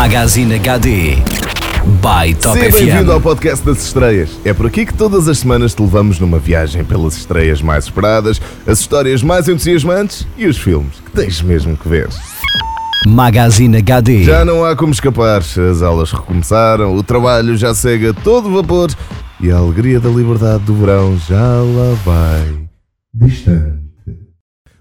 Magazine HD by Top Seja bem-vindo ao podcast das estreias. É por aqui que todas as semanas te levamos numa viagem pelas estreias mais esperadas, as histórias mais entusiasmantes e os filmes que tens mesmo que ver. Magazine HD. Já não há como escapar, as aulas recomeçaram, o trabalho já segue a todo vapor e a alegria da liberdade do verão já lá vai distante.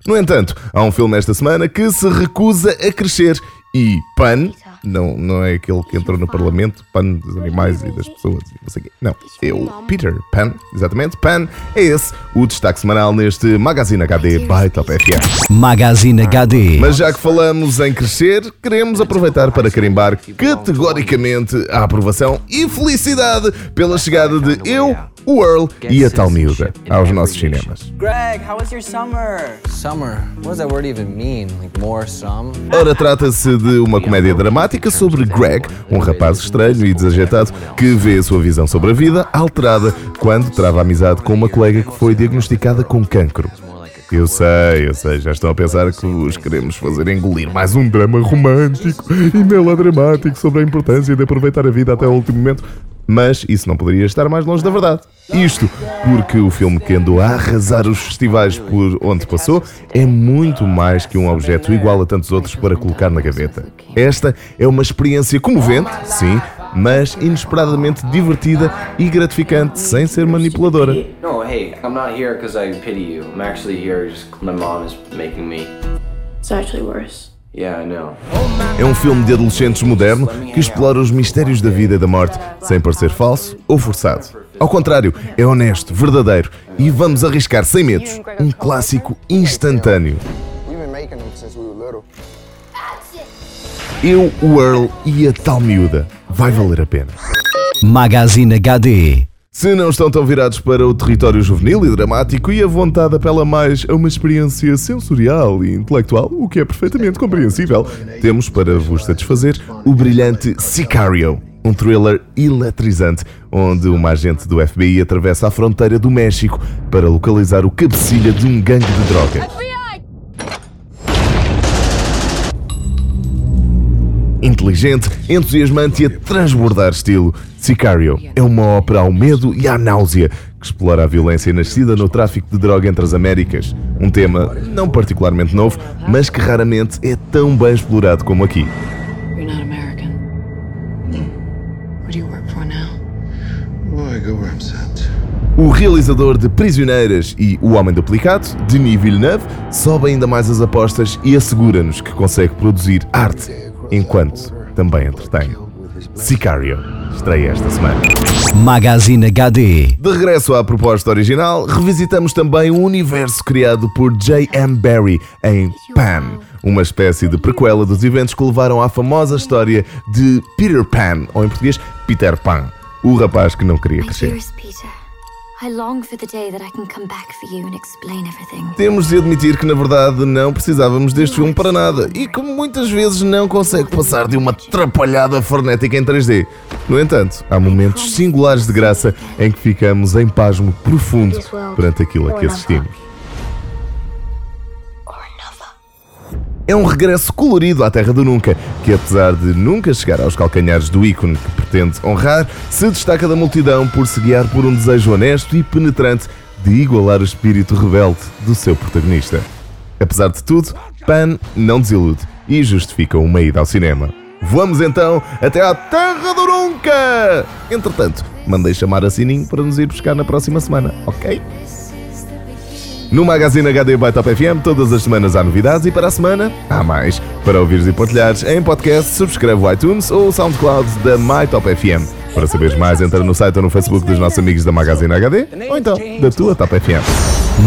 No entanto, há um filme esta semana que se recusa a crescer e Pan, não, não é aquele que entrou no Parlamento, Pan dos animais e das pessoas, e não sei o quê. Não, é o Peter Pan, exatamente, Pan, é esse o destaque semanal neste Magazine HD by Top FM. Magazine HD. Mas já que falamos em crescer, queremos aproveitar para carimbar categoricamente a aprovação e felicidade pela chegada de eu, o Earl e a tal miúda aos nossos cinemas. Greg, how was your summer? Summer. What does that word even mean? Like more some? Ora, trata-se de uma comédia dramática sobre Greg, um rapaz estranho e desajeitado que vê a sua visão sobre a vida alterada quando trava amizade com uma colega que foi diagnosticada com cancro. Eu sei, eu sei, já estão a pensar que vos queremos fazer engolir mais um drama romântico e melodramático sobre a importância de aproveitar a vida até o último momento. Mas isso não poderia estar mais longe da verdade. Isto porque o filme que andou a arrasar os festivais por onde passou é muito mais que um objeto igual a tantos outros para colocar na gaveta. Esta é uma experiência comovente, sim, mas inesperadamente divertida e gratificante sem ser manipuladora. No, hey, I'm not here because I pity you. I'm actually here just my mom is making me. It's actually worse. Yeah, I know. É um filme de adolescentes moderno que explora os mistérios da vida e da morte sem parecer falso ou forçado. Ao contrário, é honesto, verdadeiro e vamos arriscar sem medos. Um clássico instantâneo. We've been making them since we were little. Eu, o Earl e a tal miúda. Vai valer a pena. Magazine HD. Se não estão tão virados para o território juvenil e dramático e a vontade apela mais a uma experiência sensorial e intelectual, o que é perfeitamente compreensível, temos para vos satisfazer o brilhante Sicario, um thriller eletrizante onde uma agente do FBI atravessa a fronteira do México para localizar o cabecilha de um gangue de drogas. Inteligente, entusiasmante e a transbordar estilo, Sicario é uma ópera ao medo e à náusea que explora a violência nascida no tráfico de droga entre as Américas. Um tema não particularmente novo, mas que raramente é tão bem explorado como aqui. O realizador de Prisioneiras e O Homem Duplicado, Denis Villeneuve, sobe ainda mais as apostas e assegura-nos que consegue produzir arte, enquanto também entretém. Sicario estreia esta semana. Magazine HD. De regresso à proposta original, revisitamos também o universo criado por J.M. Barrie em Pan, uma espécie de prequela dos eventos que levaram à famosa história de Peter Pan, ou em português, Peter Pan, o rapaz que não queria crescer. Temos de admitir que na verdade não precisávamos deste filme para nada e que muitas vezes não consegue passar de uma atrapalhada frenética em 3D. No entanto, há momentos singulares de graça em que ficamos em pasmo profundo perante aquilo a que assistimos. É um regresso colorido à Terra do Nunca, que apesar de nunca chegar aos calcanhares do ícone que pretende honrar, se destaca da multidão por se guiar por um desejo honesto e penetrante de igualar o espírito rebelde do seu protagonista. Apesar de tudo, Pan não desilude e justifica uma ida ao cinema. Vamos então até à Terra do Nunca! Entretanto, mandei chamar a Sininho para nos ir buscar na próxima semana, ok? No Magazine HD by Top FM, todas as semanas há novidades e para a semana há mais. Para ouvires e partilhares em podcast, subscreve o iTunes ou o SoundCloud da My Top FM. Para saberes mais, entra no site ou no Facebook dos nossos amigos da Magazine HD ou então da tua Top FM.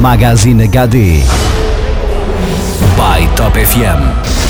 Magazine HD by Top FM.